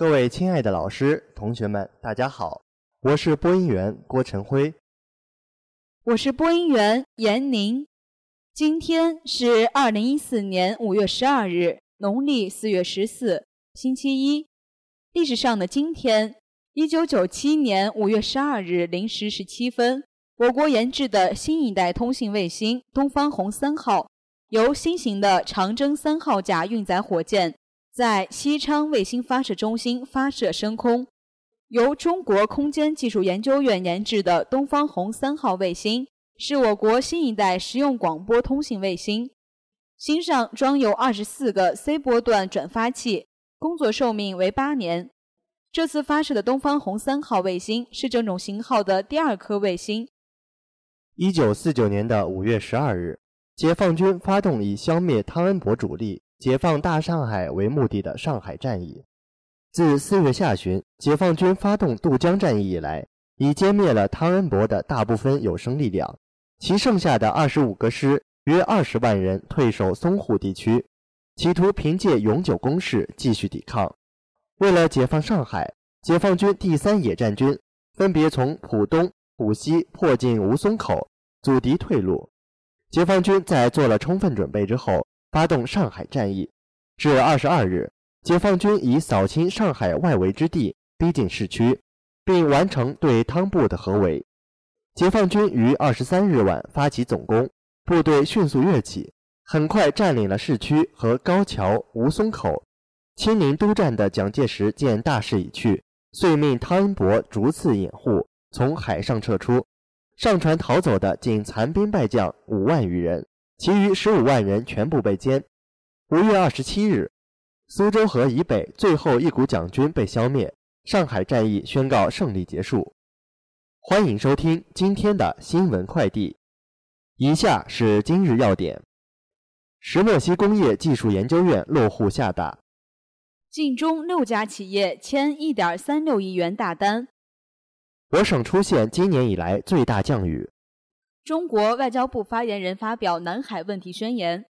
各位亲爱的老师、同学们，大家好，我是播音员郭晨辉，我是播音员闫宁。今天是二零一四年五月十二日，农历四月十四，星期一。历史上的今天，一九九七年五月十二日零时十七分，我国研制的新一代通信卫星“东方红三号”由新型的长征三号甲运载火箭。在西昌卫星发射中心发射升空，由中国空间技术研究院研制的东方红三号卫星是我国新一代实用广播通信卫星。星上装有二十四个 C 波段转发器，工作寿命为八年。这次发射的东方红三号卫星是这种型号的第二颗卫星。一九四九年的五月十二日，解放军发动以消灭汤恩伯主力。解放大上海为目的的上海战役，自四月下旬解放军发动渡江战役以来，已歼灭了汤恩伯的大部分有生力量，其剩下的二十五个师约二十万人退守淞沪地区，企图凭借永久攻势继续抵抗。为了解放上海，解放军第三野战军分别从浦东、浦西迫近吴淞口，阻敌退路。解放军在做了充分准备之后。发动上海战役，至二十二日，解放军已扫清上海外围之地，逼近市区，并完成对汤部的合围。解放军于二十三日晚发起总攻，部队迅速跃起，很快占领了市区和高桥、吴淞口。亲临督战的蒋介石见大势已去，遂命汤恩伯逐次掩护，从海上撤出。上船逃走的仅残兵败将五万余人。其余十五万人全部被歼。五月二十七日，苏州河以北最后一股蒋军被消灭，上海战役宣告胜利结束。欢迎收听今天的新闻快递。以下是今日要点：石墨烯工业技术研究院落户厦大；晋中六家企业签一点三六亿元大单；我省出现今年以来最大降雨。中国外交部发言人发表南海问题宣言。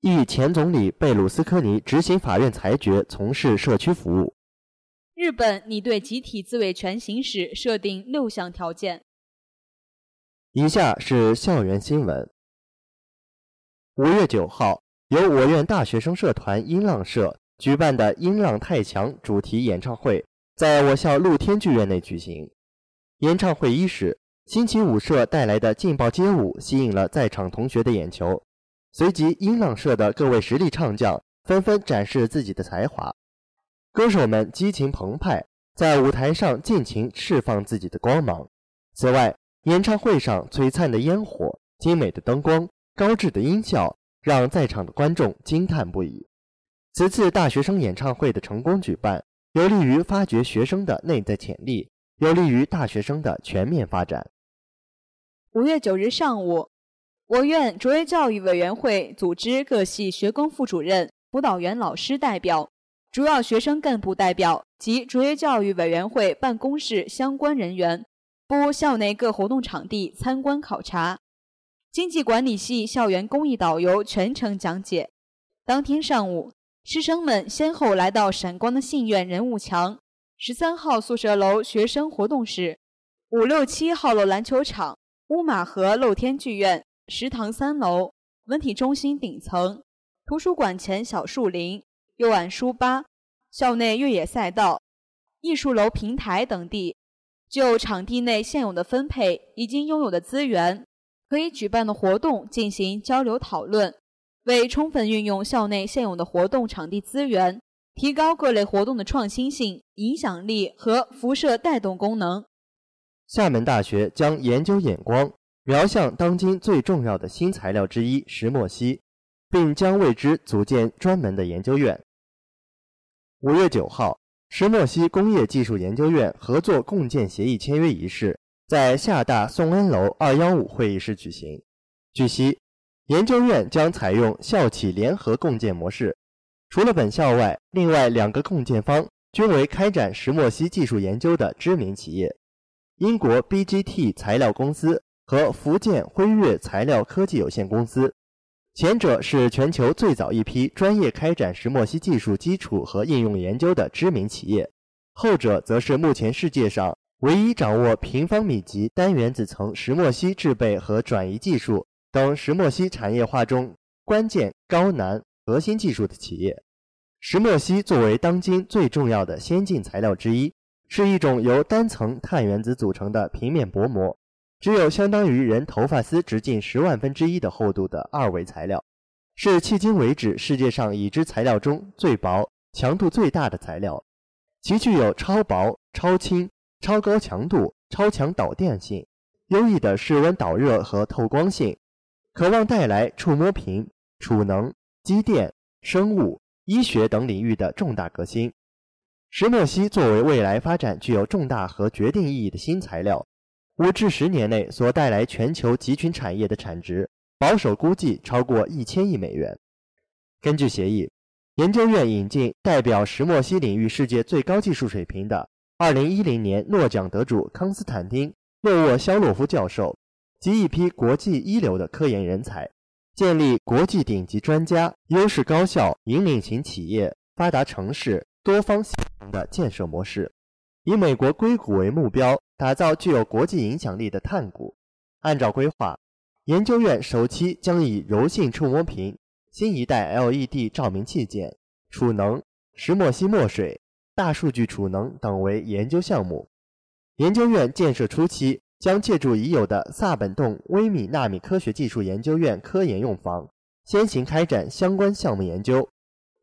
一前总理贝鲁斯科尼执行法院裁决，从事社区服务。日本拟对集体自卫权行使设定六项条件。以下是校园新闻。五月九号，由我院大学生社团音浪社举办的“音浪太强”主题演唱会，在我校露天剧院内举行。演唱会伊始。新奇舞社带来的劲爆街舞吸引了在场同学的眼球，随即音浪社的各位实力唱将纷纷展示自己的才华，歌手们激情澎湃，在舞台上尽情释放自己的光芒。此外，演唱会上璀璨的烟火、精美的灯光、高质的音效，让在场的观众惊叹不已。此次大学生演唱会的成功举办，有利于发掘学生的内在潜力，有利于大学生的全面发展。五月九日上午，我院卓越教育委员会组织各系学工副主任、辅导员老师代表、主要学生干部代表及卓越教育委员会办公室相关人员赴校内各活动场地参观考察。经济管理系校园公益导游全程讲解。当天上午，师生们先后来到闪光的信院人物墙、十三号宿舍楼学生活动室、五六七号楼篮球场。乌马河露天剧院、食堂三楼、文体中心顶层、图书馆前小树林、右岸书吧、校内越野赛道、艺术楼平台等地，就场地内现有的分配、已经拥有的资源、可以举办的活动进行交流讨论，为充分运用校内现有的活动场地资源，提高各类活动的创新性、影响力和辐射带动功能。厦门大学将研究眼光瞄向当今最重要的新材料之一石墨烯，并将为之组建专门的研究院。五月九号，石墨烯工业技术研究院合作共建协议签约仪式在厦大宋恩楼二幺五会议室举行。据悉，研究院将采用校企联合共建模式，除了本校外，另外两个共建方均为开展石墨烯技术研究的知名企业。英国 BGT 材料公司和福建辉跃材料科技有限公司，前者是全球最早一批专业开展石墨烯技术基础和应用研究的知名企业，后者则是目前世界上唯一掌握平方米级单原子层石墨烯制备和转移技术等石墨烯产业化中关键、高难、核心技术的企业。石墨烯作为当今最重要的先进材料之一，是一种由单层碳原子组成的平面薄膜，只有相当于人头发丝直径十万分之一的厚度的二维材料，是迄今为止世界上已知材料中最薄、强度最大的材料。其具有超薄、超轻、超高强度、超强导电性、优异的室温导热和透光性，渴望带来触摸屏、储能、机电、生物。医学等领域的重大革新。石墨烯作为未来发展具有重大和决定意义的新材料，五至十年内所带来全球集群产业的产值，保守估计超过一千亿美元。根据协议，研究院引进代表石墨烯领域世界最高技术水平的2010年诺奖得主康斯坦丁·诺沃肖洛夫教授及一批国际一流的科研人才。建立国际顶级专家、优势高校、引领型企业、发达城市多方协同的建设模式，以美国硅谷为目标，打造具有国际影响力的碳谷。按照规划，研究院首期将以柔性触摸屏、新一代 LED 照明器件、储能、石墨烯墨水、大数据储能等为研究项目。研究院建设初期。将借助已有的萨本洞微米纳米科学技术研究院科研用房，先行开展相关项目研究，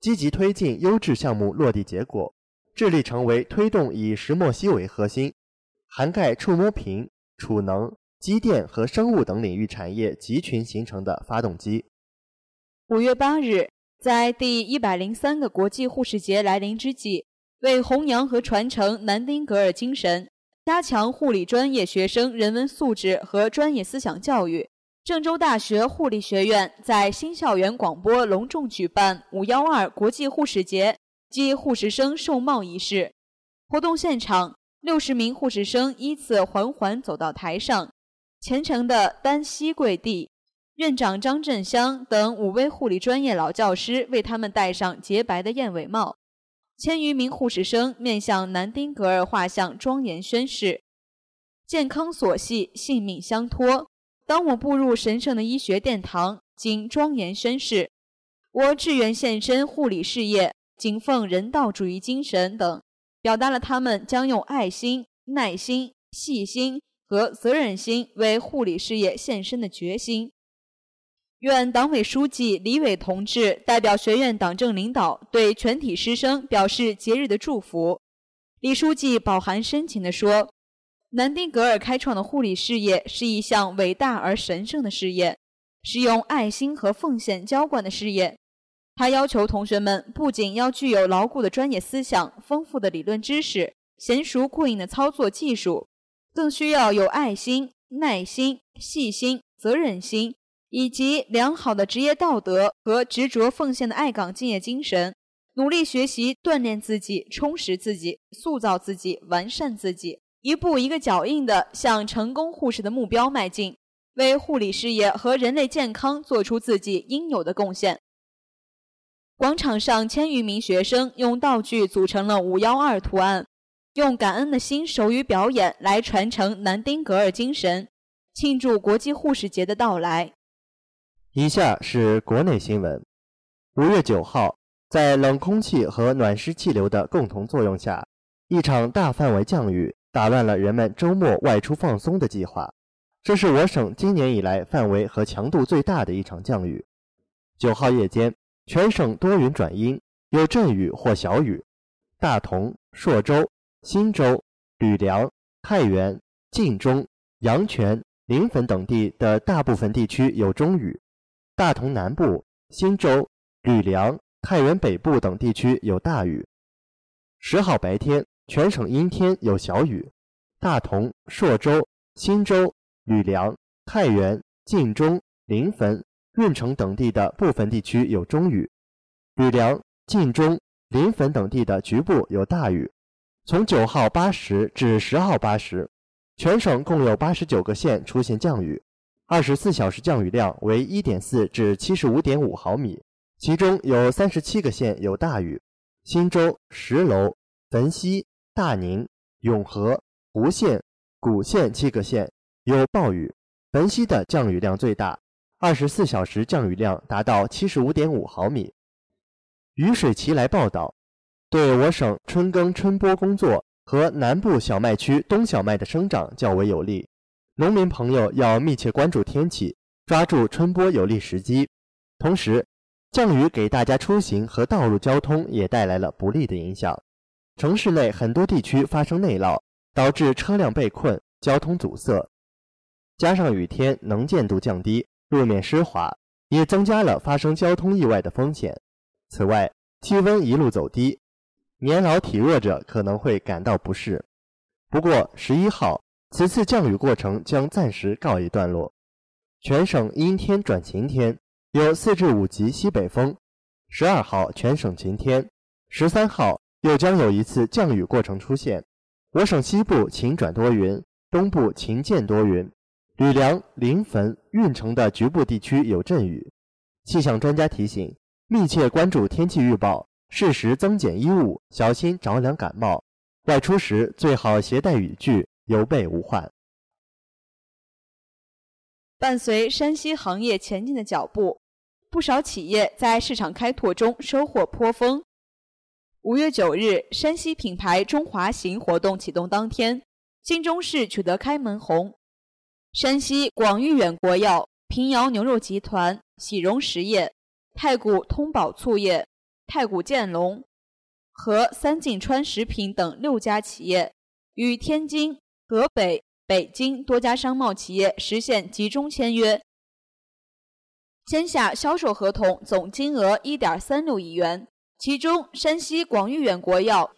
积极推进优质项目落地结果，致力成为推动以石墨烯为核心，涵盖触摸屏、储能、机电和生物等领域产业集群形成的发动机。五月八日，在第一百零三个国际护士节来临之际，为弘扬和传承南丁格尔精神。加强护理专业学生人文素质和专业思想教育，郑州大学护理学院在新校园广播隆重举办“五幺二”国际护士节暨护士生授帽仪式。活动现场，六十名护士生依次缓缓走到台上，虔诚地单膝跪地。院长张振香等五位护理专业老教师为他们戴上洁白的燕尾帽。千余名护士生面向南丁格尔画像，庄严宣誓：“健康所系，性命相托。当我步入神圣的医学殿堂，经庄严宣誓，我志愿献身护理事业，谨奉人道主义精神等，表达了他们将用爱心、耐心、细心和责任心为护理事业献身的决心。”院党委书记李伟同志代表学院党政领导对全体师生表示节日的祝福。李书记饱含深情地说：“南丁格尔开创的护理事业是一项伟大而神圣的事业，是用爱心和奉献浇灌的事业。他要求同学们不仅要具有牢固的专业思想、丰富的理论知识、娴熟过硬的操作技术，更需要有爱心、耐心、细心、责任心。”以及良好的职业道德和执着奉献的爱岗敬业精神，努力学习锻炼自己，充实自己，塑造自己，完善自己，一步一个脚印地向成功护士的目标迈进，为护理事业和人类健康做出自己应有的贡献。广场上千余名学生用道具组成了“五幺二”图案，用感恩的心手语表演来传承南丁格尔精神，庆祝国际护士节的到来。以下是国内新闻。五月九号，在冷空气和暖湿气流的共同作用下，一场大范围降雨打乱了人们周末外出放松的计划。这是我省今年以来范围和强度最大的一场降雨。九号夜间，全省多云转阴，有阵雨或小雨。大同、朔州、忻州、吕梁、太原、晋中、阳泉、临汾等地的大部分地区有中雨。大同南部、忻州、吕梁、太原北部等地区有大雨。十号白天，全省阴天有小雨。大同、朔州、忻州、吕梁、太原、晋中、临汾、运城等地的部分地区有中雨。吕梁、晋中、临汾等地的局部有大雨。从九号八时至十号八时，全省共有八十九个县出现降雨。二十四小时降雨量为一点四至七十五点五毫米，其中有三十七个县有大雨：忻州、石楼、汾西、大宁、永和、吴县、古县七个县有暴雨，本溪的降雨量最大，二十四小时降雨量达到七十五点五毫米。雨水奇来报道，对我省春耕春播工作和南部小麦区冬小麦的生长较为有利。农民朋友要密切关注天气，抓住春播有利时机。同时，降雨给大家出行和道路交通也带来了不利的影响。城市内很多地区发生内涝，导致车辆被困、交通阻塞。加上雨天能见度降低，路面湿滑，也增加了发生交通意外的风险。此外，气温一路走低，年老体弱者可能会感到不适。不过，十一号。此次降雨过程将暂时告一段落，全省阴天转晴天，有四至五级西北风。十二号全省晴天，十三号又将有一次降雨过程出现。我省西部晴转多云，东部晴间多云，吕梁、临汾、运城的局部地区有阵雨。气象专家提醒：密切关注天气预报，适时增减衣物，小心着凉感冒。外出时最好携带雨具。有备无患。伴随山西行业前进的脚步，不少企业在市场开拓中收获颇丰。五月九日，山西品牌中华行活动启动当天，晋中市取得开门红。山西广誉远国药、平遥牛肉集团、喜荣实业、太谷通宝醋业、太谷建龙和三晋川食品等六家企业与天津。河北、北京多家商贸企业实现集中签约，签下销售合同，总金额一点三六亿元。其中，山西广誉远国药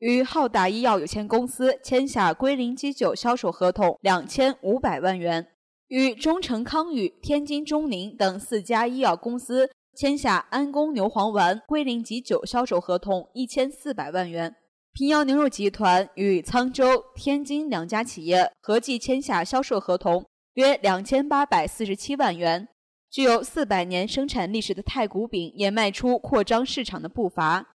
与浩达医药有限公司签下归零基酒销售合同两千五百万元，与中诚康宇、天津中宁等四家医药公司签下安宫牛黄丸归零基酒销售合同一千四百万元。平遥牛肉集团与沧州、天津两家企业合计签下销售合同约两千八百四十七万元。具有四百年生产历史的太谷饼也迈出扩张市场的步伐。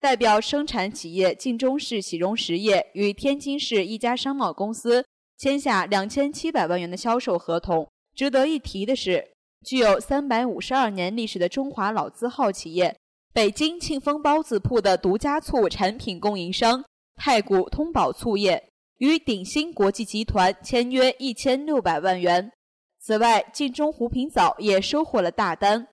代表生产企业晋中市喜荣实业与天津市一家商贸公司签下两千七百万元的销售合同。值得一提的是，具有三百五十二年历史的中华老字号企业。北京庆丰包子铺的独家醋产品供应商太谷通宝醋业与鼎新国际集团签约一千六百万元。此外，晋中湖平藻也收获了大单，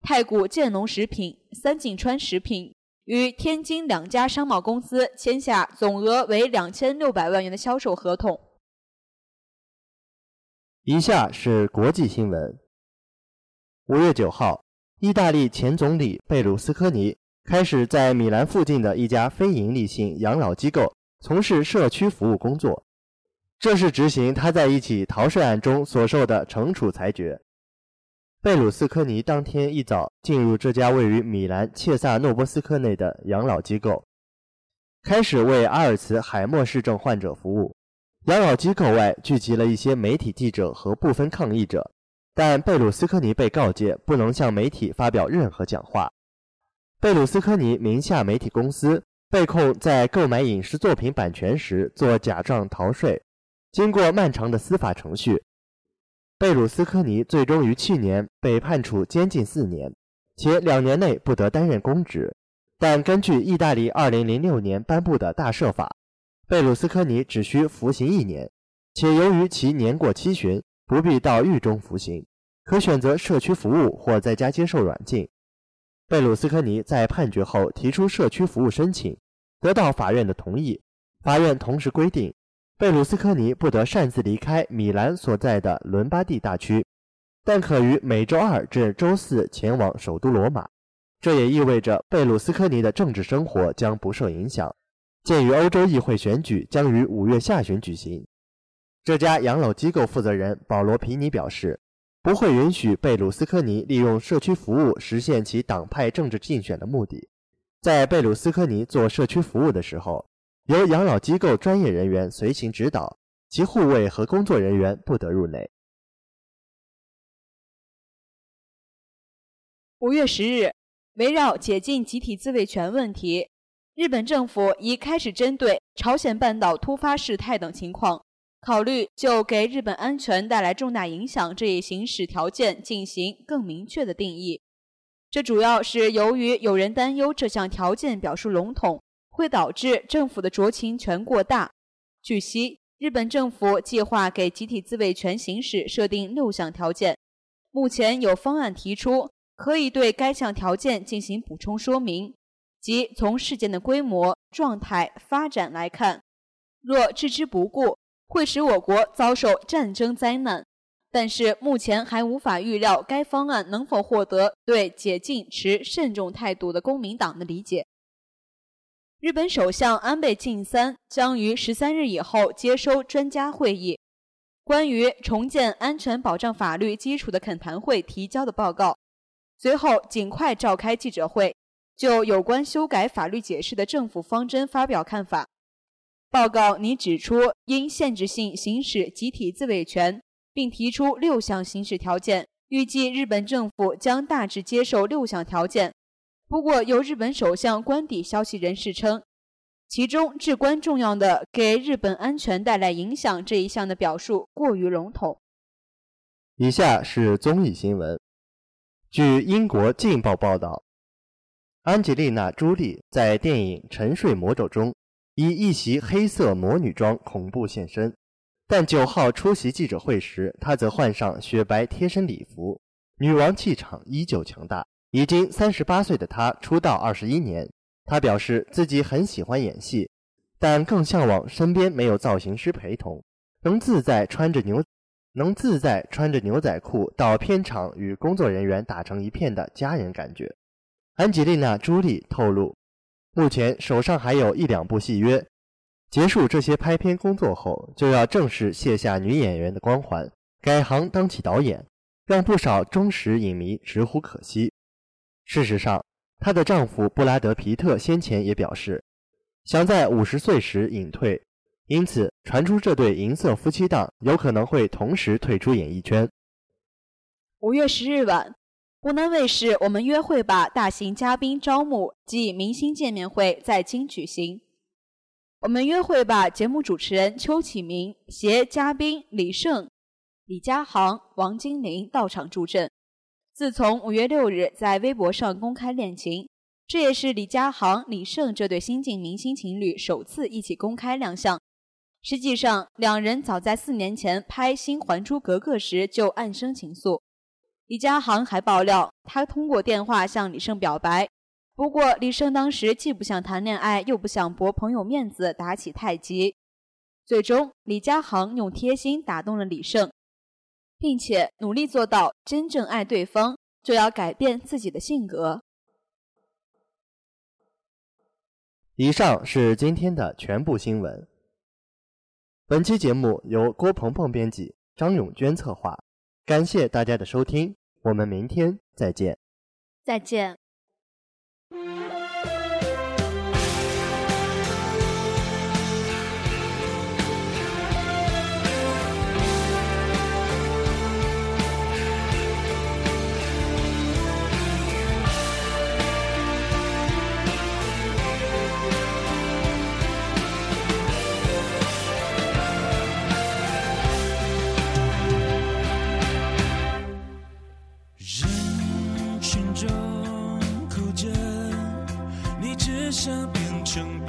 太谷建农食品、三晋川食品与天津两家商贸公司签下总额为两千六百万元的销售合同。以下是国际新闻。五月九号。意大利前总理贝鲁斯科尼开始在米兰附近的一家非营利性养老机构从事社区服务工作，这是执行他在一起逃税案中所受的惩处裁决。贝鲁斯科尼当天一早进入这家位于米兰切萨诺波斯克内的养老机构，开始为阿尔茨海默氏症患者服务。养老机构外聚集了一些媒体记者和部分抗议者。但贝鲁斯科尼被告诫不能向媒体发表任何讲话。贝鲁斯科尼名下媒体公司被控在购买影视作品版权时做假账逃税。经过漫长的司法程序，贝鲁斯科尼最终于去年被判处监禁四年，且两年内不得担任公职。但根据意大利2006年颁布的大赦法，贝鲁斯科尼只需服刑一年，且由于其年过七旬。不必到狱中服刑，可选择社区服务或在家接受软禁。贝鲁斯科尼在判决后提出社区服务申请，得到法院的同意。法院同时规定，贝鲁斯科尼不得擅自离开米兰所在的伦巴第大区，但可于每周二至周四前往首都罗马。这也意味着贝鲁斯科尼的政治生活将不受影响。鉴于欧洲议会选举将于五月下旬举行。这家养老机构负责人保罗·皮尼表示，不会允许贝鲁斯科尼利用社区服务实现其党派政治竞选的目的。在贝鲁斯科尼做社区服务的时候，由养老机构专业人员随行指导，其护卫和工作人员不得入内。五月十日，围绕解禁集体自卫权问题，日本政府已开始针对朝鲜半岛突发事态等情况，考虑就给日本安全带来重大影响这一行使条件进行更明确的定义。这主要是由于有人担忧这项条件表述笼统，会导致政府的酌情权过大。据悉，日本政府计划给集体自卫权行使设定六项条件，目前有方案提出，可以对该项条件进行补充说明，即从事件的规模、状态、发展来看，若置之不顾，会使我国遭受战争灾难。但是目前还无法预料该方案能否获得对解禁持慎重态度的公民党的理解。日本首相安倍晋三将于十三日以后接收专家会议关于重建安全保障法律基础的恳谈会提交的报告，随后尽快召开记者会，就有关修改法律解释的政府方针发表看法。报告拟指出，应限制性行使集体自卫权。并提出六项行使条件，预计日本政府将大致接受六项条件。不过，有日本首相官邸消息人士称，其中至关重要的给日本安全带来影响这一项的表述过于笼统。以下是综艺新闻。据英国《镜报》报道，安吉丽娜·朱莉在电影《沉睡魔咒》中以一袭黑色魔女装恐怖现身。但九号出席记者会时，她则换上雪白贴身礼服，女王气场依旧强大。已经三十八岁的她出道二十一年，她表示自己很喜欢演戏，但更向往身边没有造型师陪同，能自在穿着牛，能自在穿着牛仔裤到片场与工作人员打成一片的家人感觉。安吉丽娜·朱莉透露，目前手上还有一两部戏约。结束这些拍片工作后，就要正式卸下女演员的光环，改行当起导演，让不少忠实影迷直呼可惜。事实上，她的丈夫布拉德·皮特先前也表示，想在五十岁时隐退，因此传出这对银色夫妻档有可能会同时退出演艺圈。五月十日晚，湖南卫视《我们约会吧》大型嘉宾招募暨明星见面会在京举行。我们约会吧！节目主持人邱启明携嘉宾李晟、李佳航、王金玲到场助阵。自从五月六日在微博上公开恋情，这也是李佳航、李晟这对新晋明星情侣首次一起公开亮相。实际上，两人早在四年前拍《新还珠格格》时就暗生情愫。李佳航还爆料，他通过电话向李晟表白。不过，李晟当时既不想谈恋爱，又不想驳朋友面子，打起太极。最终，李佳航用贴心打动了李晟，并且努力做到真正爱对方，就要改变自己的性格。以上是今天的全部新闻。本期节目由郭鹏鹏编辑，张永娟策划。感谢大家的收听，我们明天再见。再见。想变成